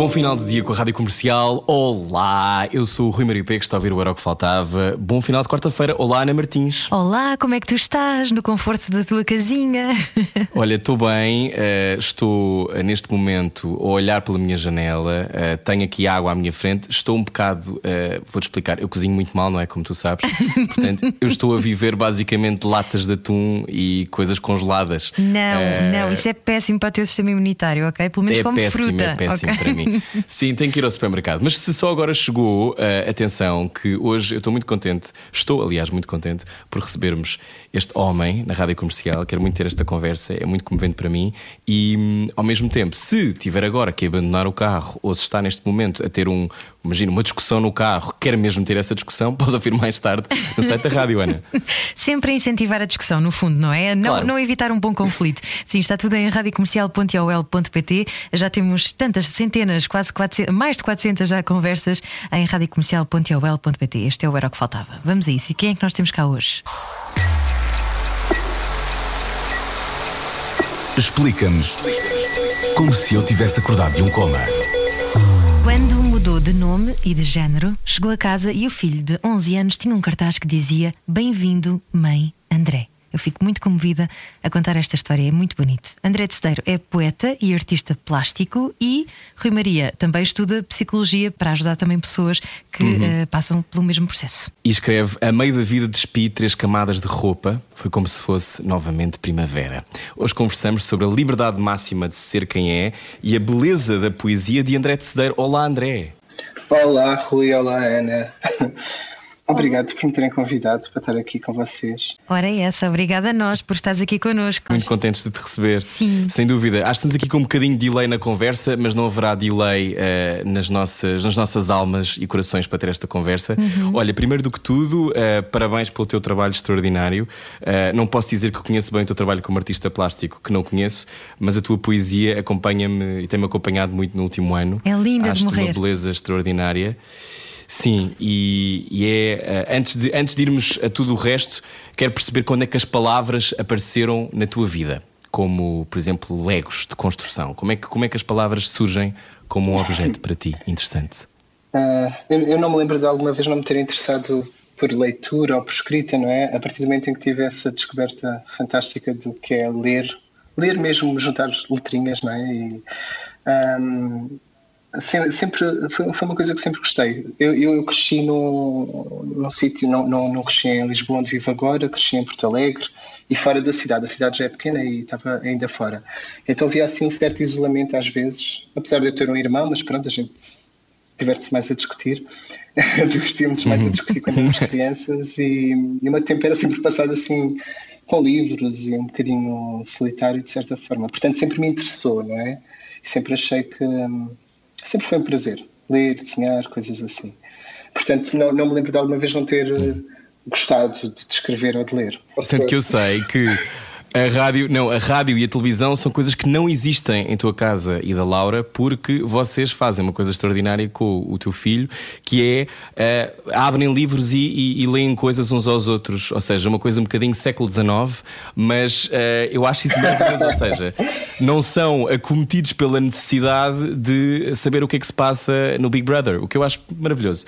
Bom final de dia com a Rádio Comercial. Olá, eu sou o Rui Maria P, que está a ouvir o Era o que Faltava. Bom final de quarta-feira. Olá, Ana Martins. Olá, como é que tu estás? No conforto da tua casinha? Olha, estou bem. Uh, estou uh, neste momento a olhar pela minha janela. Uh, tenho aqui água à minha frente. Estou um bocado. Vou-te explicar. Eu cozinho muito mal, não é? Como tu sabes. Portanto, eu estou a viver basicamente latas de atum e coisas congeladas. Não, não. Isso é péssimo para o teu sistema imunitário, ok? Pelo menos é como péssimo, fruta. É péssimo okay? para mim. Sim, tenho que ir ao supermercado. Mas se só agora chegou, uh, atenção, que hoje eu estou muito contente, estou aliás muito contente por recebermos este homem na rádio comercial. Quero muito ter esta conversa, é muito comovente para mim. E hum, ao mesmo tempo, se tiver agora que abandonar o carro ou se está neste momento a ter um, imagina, uma discussão no carro, quer mesmo ter essa discussão, pode ouvir mais tarde no site da rádio, Ana. Sempre a incentivar a discussão, no fundo, não é? Não, Claro. não evitar um bom conflito. Sim, está tudo em radiocomercial.ol.pt. Já temos tantas centenas, quase 400, mais de 400 já conversas em radiocomercial.ol.pt. Este é o Era o que Faltava. Vamos a isso. E quem é que nós temos cá hoje? Explica-nos como se eu tivesse acordado de um coma. Quando mudou de nome e de género, chegou a casa e o filho de 11 anos tinha um cartaz que dizia: Bem-vindo, mãe André. Eu fico muito comovida a contar esta história, é muito bonito. André de Cedeiro é poeta e artista plástico e Rui Maria também estuda psicologia para ajudar também pessoas que eh, passam pelo mesmo processo. E escreve: A meio da vida despi três camadas de roupa, foi como se fosse novamente primavera. Hoje conversamos sobre a liberdade máxima de ser quem é e a beleza da poesia de André de Cedeiro. Olá, André. Olá, Rui, olá, Ana. Obrigado por me terem convidado para estar aqui com vocês. Ora, é essa, obrigada a nós por estares aqui connosco. Muito contentes de te receber. Sim. Sem dúvida. Acho que estamos aqui com um bocadinho de delay na conversa, mas não haverá delay eh, nas, nossas, nas nossas almas e corações para ter esta conversa. Uhum. Olha, primeiro do que tudo, eh, parabéns pelo teu trabalho extraordinário. Eh, não posso dizer que conheço bem o teu trabalho como artista plástico, que não conheço, mas a tua poesia acompanha-me e tem-me acompanhado muito no último ano. É linda de Acho morrer. uma beleza extraordinária. Sim, e, e é eh, antes de, antes de irmos a tudo o resto, quero perceber quando é que as palavras apareceram na tua vida, como, por exemplo, legos de construção. Como é que, como é que as palavras surgem como um objeto para ti? Interessante. Ah, eu, eu não me lembro de alguma vez não me ter interessado por leitura ou por escrita, não é? A partir do momento em que tive essa descoberta fantástica do que é ler, ler mesmo, juntar letrinhas, não é? E, ahm, sempre, foi, foi uma coisa que sempre gostei. Eu, eu cresci num, num sítio, não, não, não cresci em Lisboa, onde vivo agora, cresci em Porto Alegre e fora da cidade. A cidade já é pequena e estava ainda fora. Então havia assim um certo isolamento às vezes, apesar de eu ter um irmão, mas pronto, a gente diverte-se mais a discutir. Divertimos mais a discutir quando éramos crianças e, e o meu tempo era sempre passado assim com livros e um bocadinho solitário de certa forma. Portanto, sempre me interessou, não é? E sempre achei que hum, sempre foi um prazer ler, desenhar, coisas assim. Portanto, não, não me lembro de alguma vez não ter eh, gostado de escrever ou de ler. Sendo que eu sei que a rádio, não, a rádio e a televisão são coisas que não existem em tua casa e da Laura, porque vocês fazem uma coisa extraordinária com o teu filho, que é eh, abrem livros e, e- e leem coisas uns aos outros, ou seja, uma coisa um bocadinho século XIX, mas eh, eu acho isso maravilhoso, ou seja, não são acometidos pela necessidade de saber o que é que se passa no Big Brother, o que eu acho maravilhoso.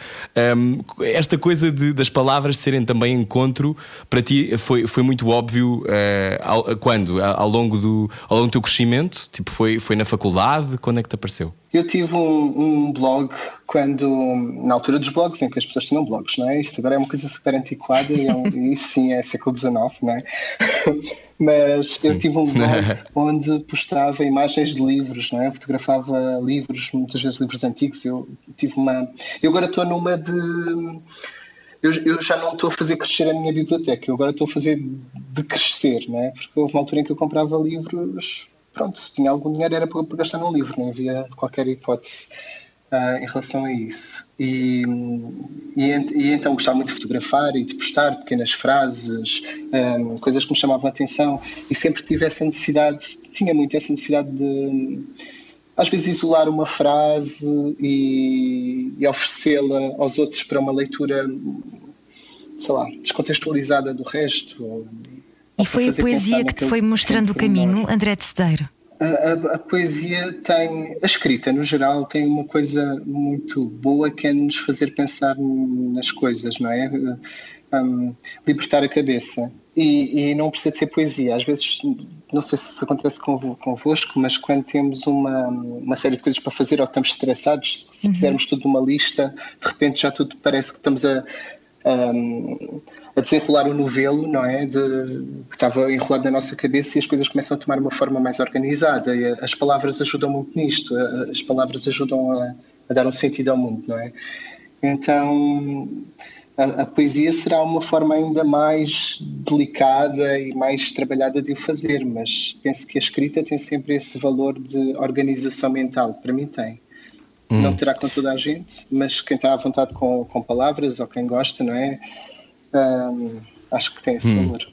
Um, esta coisa de- das palavras serem também encontro, para ti foi, foi muito óbvio eh, ao, quando? Ao longo, do, ao longo do teu crescimento? Tipo, foi, foi na faculdade? Quando é que te apareceu? Eu tive um, um blog quando, na altura dos blogs, em que as pessoas tinham blogs, não é? Isto agora é uma coisa super antiquada e, é isso sim é século XIX, não é? Mas eu tive um blog onde postava imagens de livros, não é? Fotografava livros, muitas vezes livros antigos. Eu tive uma. Eu agora estou numa de. Eu, eu já não estou a fazer crescer a minha biblioteca, eu agora estou a fazer de crescer, não é? Porque houve uma altura em que eu comprava livros, pronto, se tinha algum dinheiro era para, para gastar num livro, não havia qualquer hipótese uh, em relação a isso. E, e, e, então gostava muito de fotografar e de postar pequenas frases, um, coisas que me chamavam a atenção e sempre tive essa necessidade, tinha muito essa necessidade de às vezes isolar uma frase e, e oferecê-la aos outros para uma leitura, sei lá, descontextualizada do resto. E foi a poesia que te foi mostrando o caminho, André de Cedeiro? A, a, a, poesia tem, a escrita no geral, tem uma coisa muito boa que é nos fazer pensar nas coisas, não é? Um, libertar a cabeça. E, e, não precisa de ser poesia. Às vezes, não sei se acontece convosco, mas quando temos uma, uma série de coisas para fazer ou estamos estressados, se uhum. fizermos tudo numa lista, de repente já tudo parece que estamos a, a a desenrolar o novelo, não é? De, que estava enrolado na nossa cabeça e as coisas começam a tomar uma forma mais organizada. E as palavras ajudam muito nisto, as palavras ajudam a, a dar um sentido ao mundo, não é? Então, a, a, poesia será uma forma ainda mais delicada e mais trabalhada de o fazer, mas penso que a escrita tem sempre esse valor de organização mental, para mim tem. Hum. Não terá com toda a gente, mas quem está à vontade com, com palavras ou quem gosta, não é? Um, acho que tem esse hum. valor.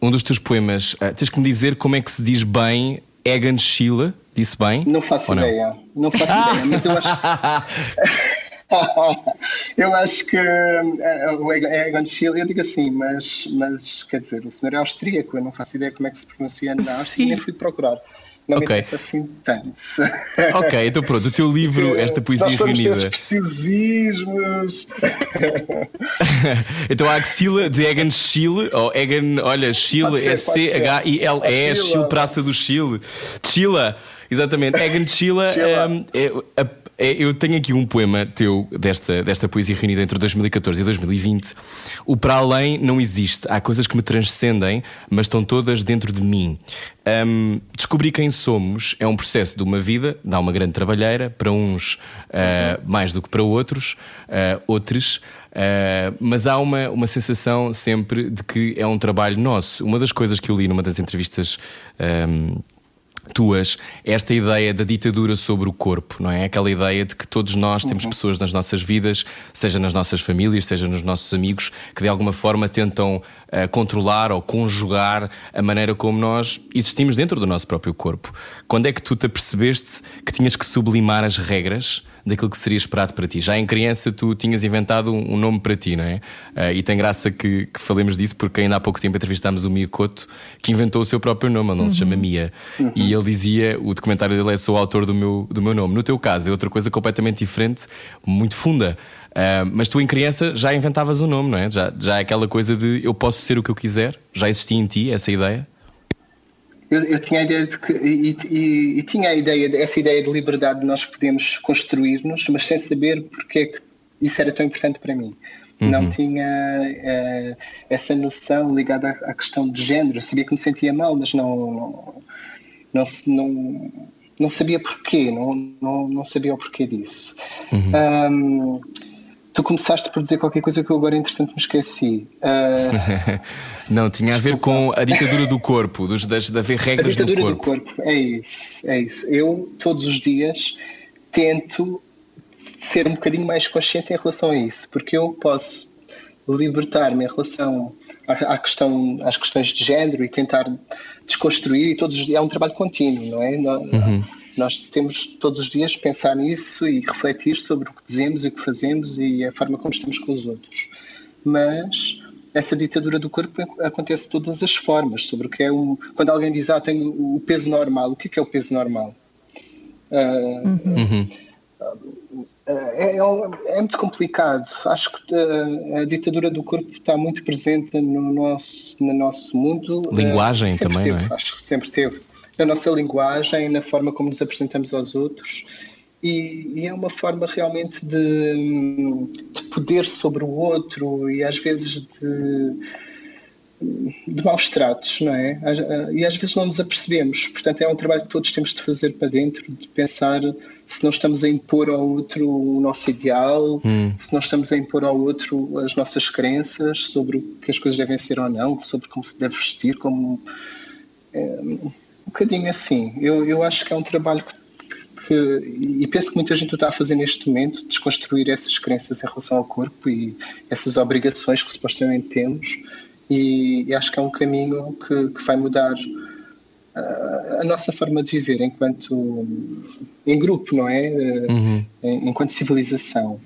Um dos teus poemas, uh, tens que me dizer como é que se diz bem Egan Schiele? Disse bem? Não faço ideia. Não? não faço ideia, mas eu acho. eu acho que uh, o Egan Schiele, eu digo assim, mas, mas quer dizer, o senhor é austríaco, eu não faço ideia como é que se pronuncia na Áustria, nem fui procurar. Não okay. me assim tanto. Ok, então pronto, o teu livro, esta poesia Nós reunida. preciosismos. então a axila de Egan Chile, ou Egan, olha, Chile é C-H-I-L-E, Chile Praça do Chile. Chile, exatamente. Egan Chile é, é, a é, eu tenho aqui um poema teu desta, desta poesia reunida entre 2014 e 2020. O para além não existe. Há coisas que me transcendem, mas estão todas dentro de mim. Um, descobrir quem somos é um processo de uma vida, dá uma grande trabalheira, para uns uh, mais do que para outros, uh, outros. Uh, mas há uma, uma sensação sempre de que é um trabalho nosso. Uma das coisas que eu li numa das entrevistas. Um, tuas esta ideia da ditadura sobre o corpo, não é? Aquela ideia de que todos nós temos uhum. pessoas nas nossas vidas, seja nas nossas famílias, seja nos nossos amigos, que de alguma forma tentam uh, controlar ou conjugar a maneira como nós existimos dentro do nosso próprio corpo. Quando é que tu te apercebeste que tinhas que sublimar as regras daquilo que seria esperado para ti. Já em criança tu tinhas inventado um, nome para ti, não é? Uh, e tem graça que, que, falemos disso porque ainda há pouco tempo entrevistámos o Mia Couto que inventou o seu próprio nome, ele não uhum. se chama Mia. Uhum. E ele dizia, o documentário dele é sou o autor do meu, do meu nome. No teu caso é outra coisa completamente diferente, muito funda. Uh, mas tu em criança já inventavas um nome, não é? Já, já é aquela coisa de eu posso ser o que eu quiser? Já existia em ti essa ideia? Eu, eu, tinha a ideia de que e, e, e, tinha a ideia essa ideia de liberdade de nós podemos construir-nos, mas sem saber porque é que isso era tão importante para mim. Uhum. Não tinha uh, essa noção ligada à, à, questão de género. Eu sabia que me sentia mal, mas não não, não, não, não sabia porquê, não, não, não sabia o porquê disso. Uhum. Um, Tu começaste por dizer qualquer coisa que eu agora, entretanto, me esqueci. Uh... Não, tinha a ver com a ditadura do corpo, dos, das, de haver regras do corpo. A ditadura do corpo, é isso, é isso. Eu, todos os dias, tento ser um bocadinho mais consciente em relação a isso, porque eu posso libertar-me em relação à, à, questão, às questões de género e tentar desconstruir, e todos os dias é um trabalho contínuo, não é? Uhum nós temos todos os dias pensar nisso e refletir sobre o que dizemos e o que fazemos e a forma como estamos com os outros. Mas essa ditadura do corpo acontece de todas as formas. Sobre o que é um. Quando alguém diz, ah, tenho o peso normal, o que é, é o peso normal? Uh, uhum. É, é, é, muito complicado. Acho que a, a, ditadura do corpo está muito presente no nosso, no nosso mundo. Linguagem também, teve, não é? Acho que sempre teve na nossa linguagem, na forma como nos apresentamos aos outros. E, e é uma forma realmente de, de, poder sobre o outro e às vezes de, de maus tratos, não é? E às vezes não nos apercebemos. Portanto, é um trabalho que todos temos de fazer para dentro, de pensar se não estamos a impor ao outro o nosso ideal, hum. se não estamos a impor ao outro as nossas crenças sobre o que as coisas devem ser ou não, sobre como se deve vestir, como. É, um bocadinho assim. Eu, eu acho que é um trabalho que, que e penso que muita gente o está a fazer neste momento, desconstruir essas crenças em relação ao corpo e essas obrigações que supostamente temos, e, e acho que é um caminho que, que vai mudar a, ah, a nossa forma de viver enquanto em grupo, não é? Uhum. Enquanto civilização.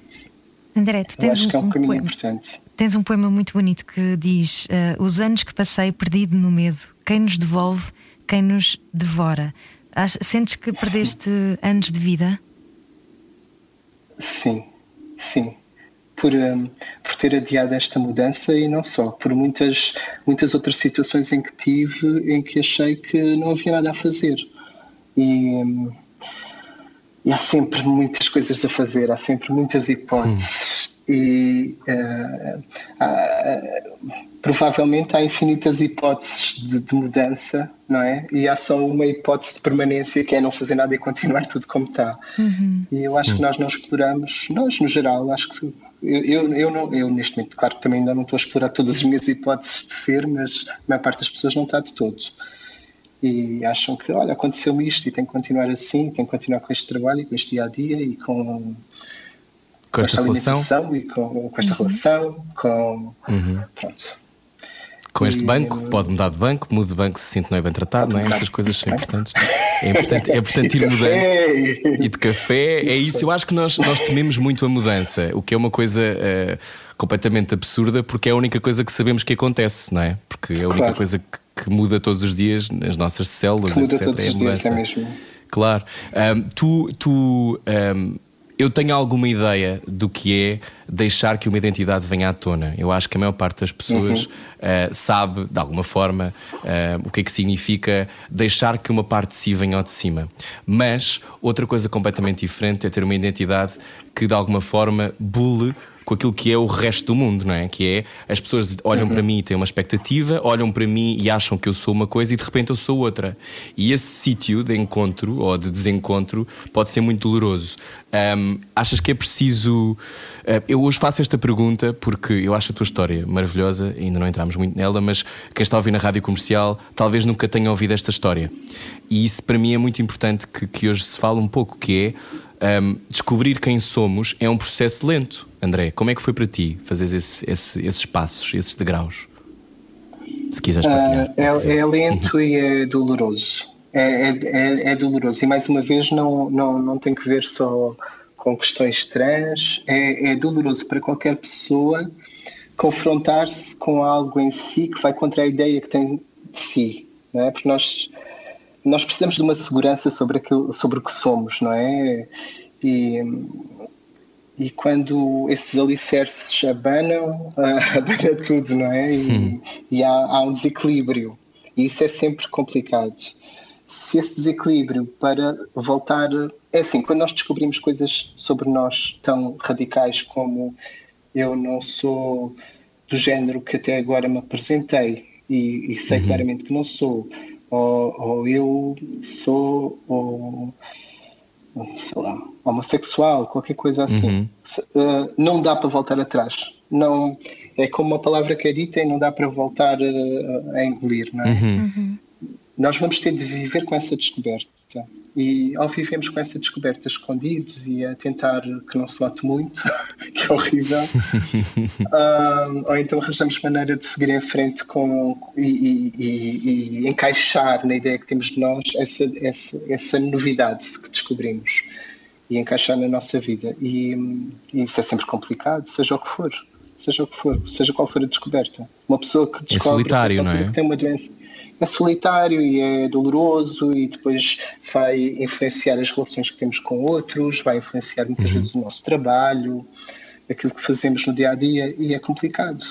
André, tu tens acho um, que é um, um caminho poema. importante. Tens um poema muito bonito que diz: uh, Os anos que passei perdido no medo, quem nos devolve, quem nos devora. Sentes que perdeste anos de vida? Sim, sim. Por, um, por ter adiado esta mudança e não só, por muitas, muitas outras situações em que tive em que achei que não havia nada a fazer. E, um, e há sempre muitas coisas a fazer, há sempre muitas hipóteses. Hum. E uh, há, uh, provavelmente há infinitas hipóteses de, de, mudança, não é? E há só uma hipótese de permanência que é não fazer nada e continuar tudo como está. Uhum. E eu acho que nós não exploramos, nós no geral, acho que eu, eu, eu, não, eu neste momento, claro que também ainda não estou a explorar todas as minhas hipóteses de ser, mas a maior parte das pessoas não está de todo e acham que, olha, aconteceu-me isto e tem que continuar assim, tem que continuar com este trabalho, com este dia a dia e com, com, esta, esta relação e com, com esta uhum. relação, com uhum. pronto. Com este e, banco, pode mudar de banco, muda de banco se se sente não é bem tratado, não é? Estas coisas são importantes. É importante, é importante ir mudando. E de café, é isso. Eu acho que nós, nós tememos muito a mudança, o que é uma coisa uh, completamente absurda, porque é a única coisa que sabemos que acontece, não é? Porque é a única claro. coisa que que muda todos os dias nas nossas células, muda etc. Todos é a mudança. é mesmo. Claro. Um, tu, tu um, eu tenho alguma ideia do que é deixar que uma identidade venha à tona. Eu acho que a maior parte das pessoas uhum. uh, sabe, de alguma forma, uh, o que é que significa deixar que uma parte de si venha ao de cima. Mas outra coisa completamente diferente é ter uma identidade que, de alguma forma, bule com aquilo que é o resto do mundo, não é? Que é as pessoas olham uhum. para mim e têm uma expectativa, olham para mim e acham que eu sou uma coisa e de repente eu sou outra. E esse sítio de encontro ou de desencontro pode ser muito doloroso. Um, achas que é preciso. Uh, eu hoje faço esta pergunta porque eu acho a tua história maravilhosa, ainda não entramos muito nela, mas quem está a ouvir na rádio comercial talvez nunca tenha ouvido esta história. E isso para mim é muito importante que, que hoje se fale um pouco, que é um, descobrir quem somos é um processo lento. André, como é que foi para ti fazer esse, esse, esses passos, esses degraus? Se quiseres partilhar. Uh, é, é, lento e é doloroso. É, é, é, é, doloroso. E mais uma vez não, não, não tem que ver só com questões trans. É, é doloroso para qualquer pessoa confrontar-se com algo em si que vai contra a ideia que tem de si. Não é? Porque nós nós precisamos de uma segurança sobre aquilo, sobre o que somos, não é? E, e quando esses alicerces abanam, abana tudo, não é? E, hum. e há, há, um desequilíbrio. E isso é sempre complicado. Se esse desequilíbrio para voltar. É assim, quando nós descobrimos coisas sobre nós tão radicais como eu não sou do género que até agora me apresentei e, e sei uhum. claramente que não sou ou, ou eu sou ou, sei lá, homossexual, qualquer coisa assim. Uhum. Uh, não dá para voltar atrás. Não, é como uma palavra que é dita e não dá para voltar uh, a engolir, não é? Uhum. Uhum. Nós vamos ter de viver com essa descoberta. E ao vivermos com essa descoberta escondidos e a tentar que não se note muito, que é horrível, um, ou então arranjamos maneira de seguir em frente com, e, e, e, encaixar na ideia que temos de nós essa, essa, essa novidade que descobrimos e encaixar na nossa vida. E, e, isso é sempre complicado, seja o que for. Seja o que for, seja qual for a descoberta. Uma pessoa que descobre é solitário, não é? que tem uma doença é solitário e é doloroso e depois vai influenciar as relações que temos com outros, vai influenciar muitas uhum. vezes o nosso trabalho, aquilo que fazemos no dia a dia e é complicado.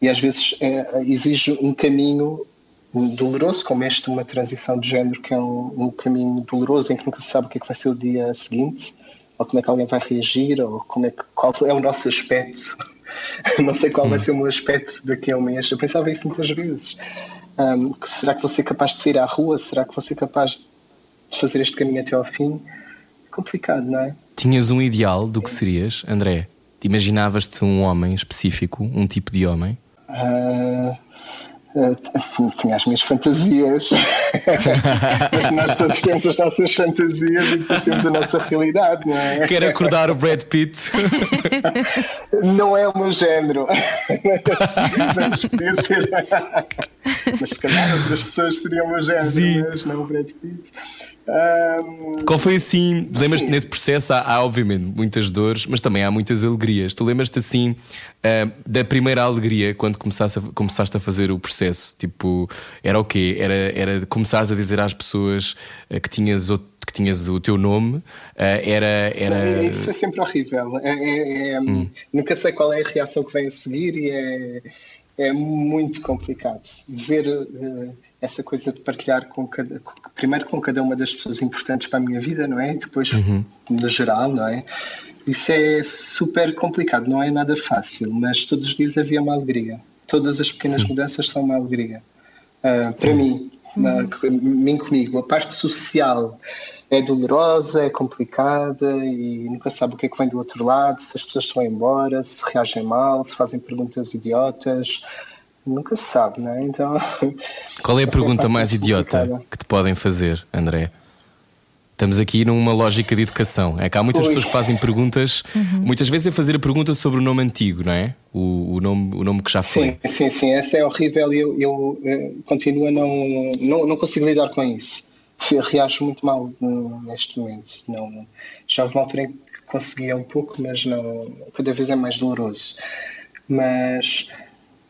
E às vezes é, exige um caminho doloroso, como este uma transição de género, que é um, um, caminho doloroso em que nunca se sabe o que é que vai ser o dia seguinte, ou como é que alguém vai reagir, ou como é que, qual é o nosso aspecto. Não sei qual vai ser o meu aspecto daqui a um mês. Eu pensava isso muitas vezes. Um, será que vou ser capaz de sair à rua? Será que vou ser capaz de fazer este caminho até ao fim? É complicado, não é? Tinhas um ideal do que serias, André? Imaginavas-te um homem específico, um tipo de homem? Uh, Uh, tinha as minhas fantasias, mas nós todos temos as nossas fantasias e depois temos a nossa realidade, não é? Quero acordar o Brad Pitt. não é o meu género. mas, mas se calhar outras pessoas seriam o meu género, Sim. mas não o Brad Pitt. Um, Qual foi assim? Lembras-te nesse processo? Há, há, obviamente muitas dores, mas também há muitas alegrias. Tu lembras-te assim uh, da primeira alegria quando começaste a, começaste a fazer o processo? Tipo, era o quê? Era, era começares a dizer às pessoas uh, que, tinhas o, que tinhas o teu nome? Uh, era, era... Isso é sempre horrível. É, é, é, hum. Nunca sei qual é a reação que vem a seguir e é, é muito complicado. Dizer essa coisa de partilhar com cada, primeiro com cada uma das pessoas importantes para a minha vida, não é? E depois uhum. no geral, não é? Isso é super complicado, não é nada fácil, mas todos os dias havia uma alegria. Todas as pequenas mudanças são uma alegria. Uh, para mim, uh, mim comigo, a parte social é dolorosa, é complicada e nunca sabe o que é que vem do outro lado, se as pessoas estão embora, se reagem mal, se fazem perguntas idiotas nunca se sabe, não é? Então. Qual é a pergunta mais idiota que te podem fazer, André? Estamos aqui numa lógica de educação. É que há muitas Oi. pessoas que fazem perguntas, uhum. muitas vezes é fazer a pergunta sobre o nome antigo, não é? O, o, nome, o nome que já foi. Sim, sim, sim. Essa é horrível e eu, eu, eu, eh, continuo a não, não, não consigo lidar com isso. Reajo muito mal neste momento. Não, já houve uma altura em que conseguia um pouco, mas não, cada vez é mais doloroso. Mas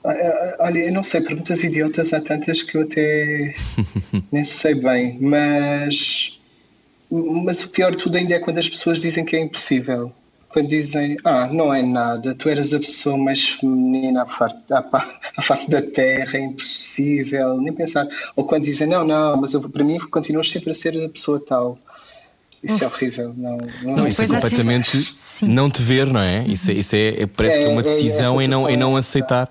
olha, eu não sei, perguntas idiotas há tantas que eu até nem sei bem, mas, mas o pior de tudo ainda é quando as pessoas dizem que é impossível. Quando dizem, ah, não é nada, tu eras a pessoa mais feminina à face da terra, é impossível, nem pensar. Ou quando dizem, não, não, mas eu, para mim continuas sempre a ser a pessoa tal. Isso é horrível. Não, não, não isso é completamente assim, não te ver, não é? Isso, é, isso é, parece é, que é uma é, decisão é, em, não, em não aceitar.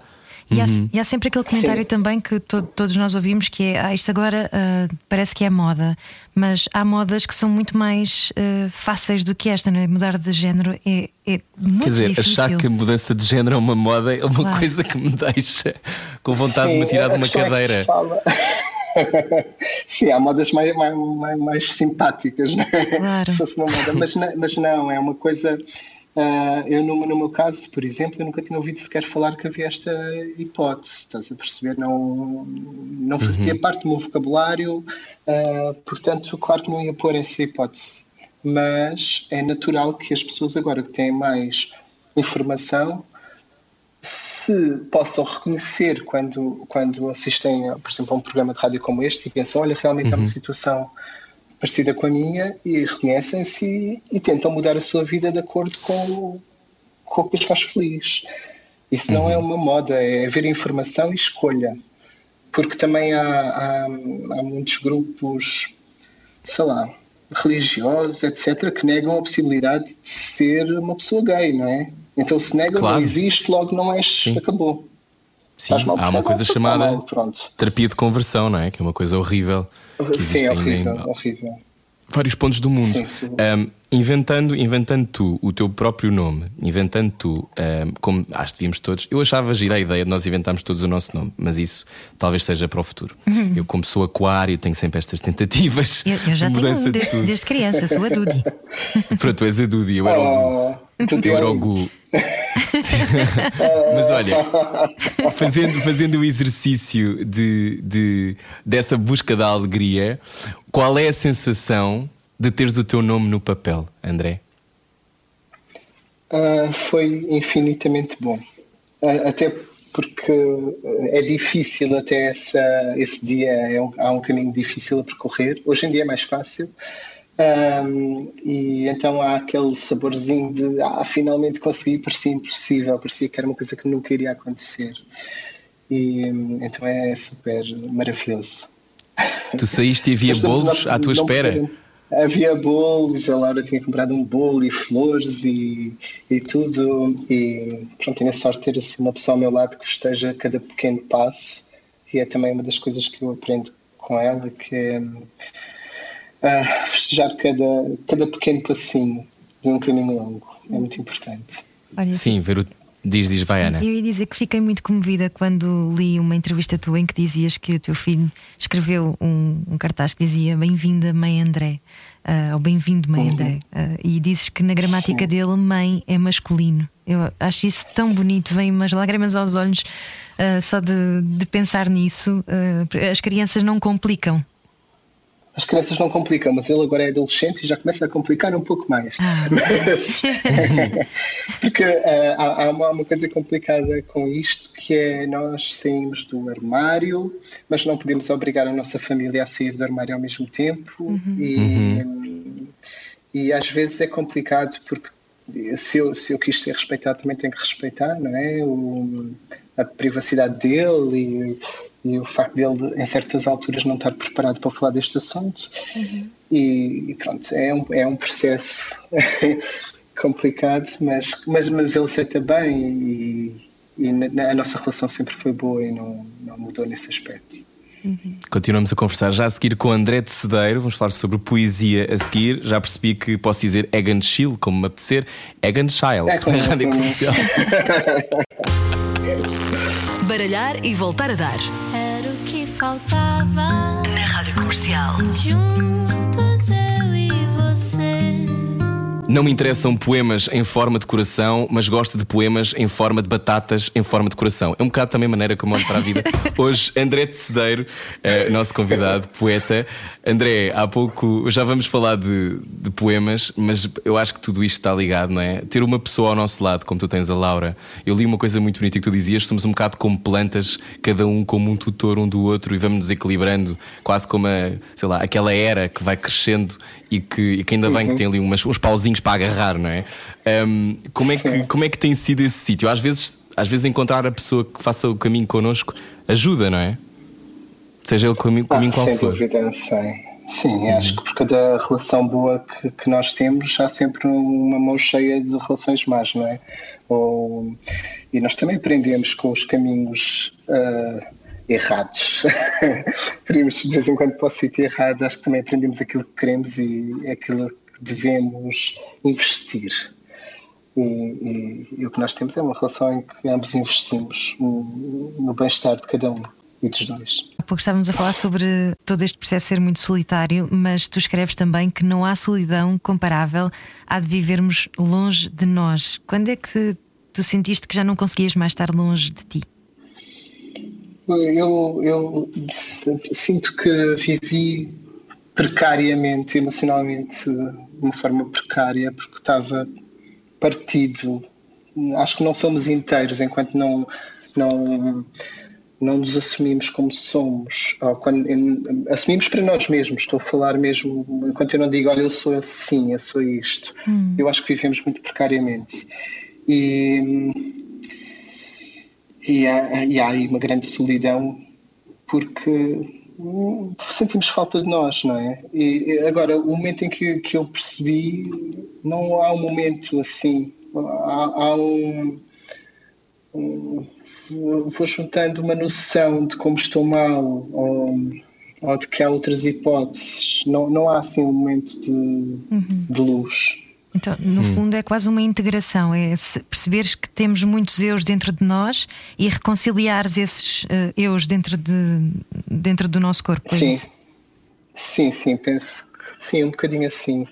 E, há, uhum. e há sempre aquele comentário Sim. também que to, todos nós ouvimos que é ah, isto agora uh, parece que é moda, mas há modas que são muito mais uh, fáceis do que esta, não é? Mudar de género é, é muito Quer dizer, difícil. achar que a mudança de género é uma moda é uma claro. coisa que me deixa com vontade Sim, de me tirar de uma é cadeira. Sim, há modas mais, mais, mais, mais simpáticas, não é? Claro. Se fosse uma moda, mas, mas não, é uma coisa Uh, eu, no, no, meu caso, por exemplo, eu nunca tinha ouvido sequer falar que havia esta hipótese, estás a perceber? Não, não fazia uhum. parte do meu vocabulário, uh, portanto, claro que não ia pôr essa hipótese. Mas é natural que as pessoas agora que têm mais informação se possam reconhecer quando, quando assistem, por exemplo, a um programa de rádio como este e pensam, olha, realmente uhum. é uma uhum. situação parecida com a minha e reconhecem-se e, e, tentam mudar a sua vida de acordo com, com o que os faz feliz. Isso uhum. não é uhum. uma moda, é haver informação e escolha. Porque também há, há, há muitos grupos, sei lá, religiosos, etc., que negam a possibilidade de ser uma pessoa gay, não é? Então se nega, claro. não existe, logo não és, Sim. acabou. Sim, há uma coisa chamada mal, terapia de conversão, não é? Que é uma coisa horrível. Sim, é horrível, em horrível. Vários pontos do mundo. Sim, sim. Um, inventando, inventando tu o teu próprio nome, inventando tu, um, como acho que devíamos todos, eu achava gira a ideia de nós inventarmos todos o nosso nome, mas isso talvez seja para o futuro. Uhum. Eu, como sou aquário, tenho sempre estas tentativas. Eu, eu já de tenho um desde, desde, criança, sou a Dudi. Pronto, tu és a Dudi, eu era o Gu. Eu era o Gu. Mas olha, fazendo, fazendo o exercício de, de, dessa busca da alegria, qual é a sensação de teres o teu nome no papel, André? Uh, foi infinitamente bom. Uh, até porque é difícil até essa, esse dia, é um, há um caminho difícil a percorrer. Hoje em dia é mais fácil. Um, e então há aquele saborzinho de ah, finalmente consegui, parecia impossível, parecia que era uma coisa que nunca iria acontecer. E então é super maravilhoso. Tu saíste e havia bolos à tua espera? Havia bolos, a Laura tinha comprado um bolo e flores e, e tudo. E pronto, tenho a sorte de ter assim, uma pessoa ao meu lado que festeja cada pequeno passo. E é também uma das coisas que eu aprendo com ela, que é uh, festejar cada, cada pequeno passinho de um caminho longo. É muito importante. Sim, ver o, Diz, diz, vai, Ana. Eu ia dizer que fiquei muito comovida quando li uma entrevista tua em que dizias que o teu filho escreveu um, um cartaz que dizia Bem-vinda, Mãe André, uh, ou Bem-vindo, Mãe uhum. André, uh, e dizes que na gramática Sim. dele, mãe é masculino. Eu acho isso tão bonito, vem umas lágrimas aos olhos uh, só de, de, pensar nisso. as crianças não complicam as crianças não complicam, mas ele agora é adolescente e já começa a complicar um pouco mais. Ah. Mas, porque uh, há, há, uma, coisa complicada com isto que é nós saímos do armário, mas não podemos obrigar a nossa família a sair do armário ao mesmo tempo uhum. E, uhum. e às vezes é complicado porque se eu, se eu quis ser respeitado também tenho que respeitar, não é? O, a privacidade dele e e o facto dele, em certas alturas, não estar preparado para falar deste assunto. Uhum. E, e, pronto, é um, é um processo complicado, mas, mas, mas ele aceita bem e, e na, a nossa relação sempre foi boa e não, não mudou nesse aspecto. Uhum. Continuamos a conversar já a seguir com André de Cedeiro. Vamos falar sobre poesia a seguir. Já percebi que posso dizer Egan Schill, como me apetecer. Egan Schill, é como, rádio comercial. Baralhar e voltar a dar. Era o que faltava na rádio comercial. Juntos eu e você. Não me interessam poemas em forma de coração, mas gosto de poemas em forma de batatas em forma de coração. É um bocado também a maneira como olho para a vida. Hoje, André Tecedeiro, uh, nosso convidado, poeta. André, há pouco já vamos falar de, de, poemas, mas eu acho que tudo isto está ligado, não é? Ter uma pessoa ao nosso lado, como tu tens a Laura. Eu li uma coisa muito bonita que tu dizias: somos um bocado como plantas, cada um como um tutor um do outro e vamos nos equilibrando, quase como a, sei lá, aquela era que vai crescendo e que, e que ainda bem que uhum. tem ali umas, uns pauzinhos para agarrar, não é? Um, como, é que, como é que tem sido esse sítio? Às vezes, às vezes encontrar a pessoa que faça o caminho connosco ajuda, não é? Seja ele o caminho, ah, caminho qual sem for. Dúvida, sim. Sim, uhum. acho que por cada relação boa que, que, nós temos há sempre uma mão cheia de relações más, não é? Ou, e nós também aprendemos com os caminhos uh, errados. Aprendemos de vez em quando para o sítio errado, acho que também aprendemos aquilo que queremos e é aquilo que devemos investir. E, e, e, o que nós temos é uma relação em que ambos investimos no, no bem-estar de cada um e dos dois. Há pouco estávamos a falar sobre todo este processo ser muito solitário, mas tu escreves também que não há solidão comparável à de vivermos longe de nós. Quando é que tu sentiste que já não conseguias mais estar longe de ti? eu, eu sinto que vivi precariamente, emocionalmente, de uma forma precária, porque estava partido. Acho que não somos inteiros enquanto não, não, não nos assumimos como somos. Quando, assumimos para nós mesmos. Estou a falar mesmo, enquanto eu não digo, olha, eu sou assim, eu sou isto. Hum. Eu acho que vivemos muito precariamente. E e há, e há aí uma grande solidão porque sentimos falta de nós, não é? E agora, o momento em que, que eu percebi, não há um momento assim, há, há um, um, Vou juntando uma noção de como estou mal ou, ou de que há outras hipóteses. Não, não há assim um momento de, uhum. de luz. Então, no hum. fundo, é quase uma integração, é perceberes que temos muitos eus dentro de nós e reconciliares esses uh, eus dentro, de, dentro do nosso corpo. É sim, é sim, sim, penso. Sim, um bocadinho assim.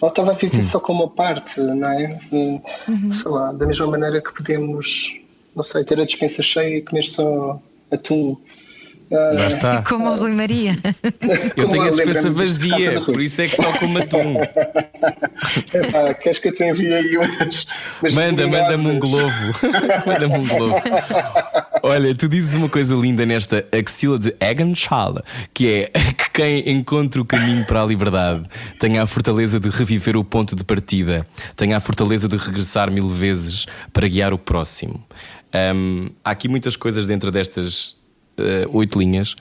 Ou estava a ver hum. só como uma parte, não é? Assim, uhum. Sei lá, da mesma maneira que podemos, não sei, ter a dispensa cheia e comer só atum já está. Como o Rui Maria. Eu tenho a despensa vazia, por isso é que só como atum. Epá, queres que eu te envie aí umas. umas manda, manda-me um globo. manda-me um globo. Olha, tu dizes uma coisa linda nesta axila de Eganschala, que é que quem encontra o caminho para a liberdade tenha a fortaleza de reviver o ponto de partida, tenha a fortaleza de regressar mil vezes para guiar o próximo. Um, há aqui muitas coisas dentro destas uh, oito linhas.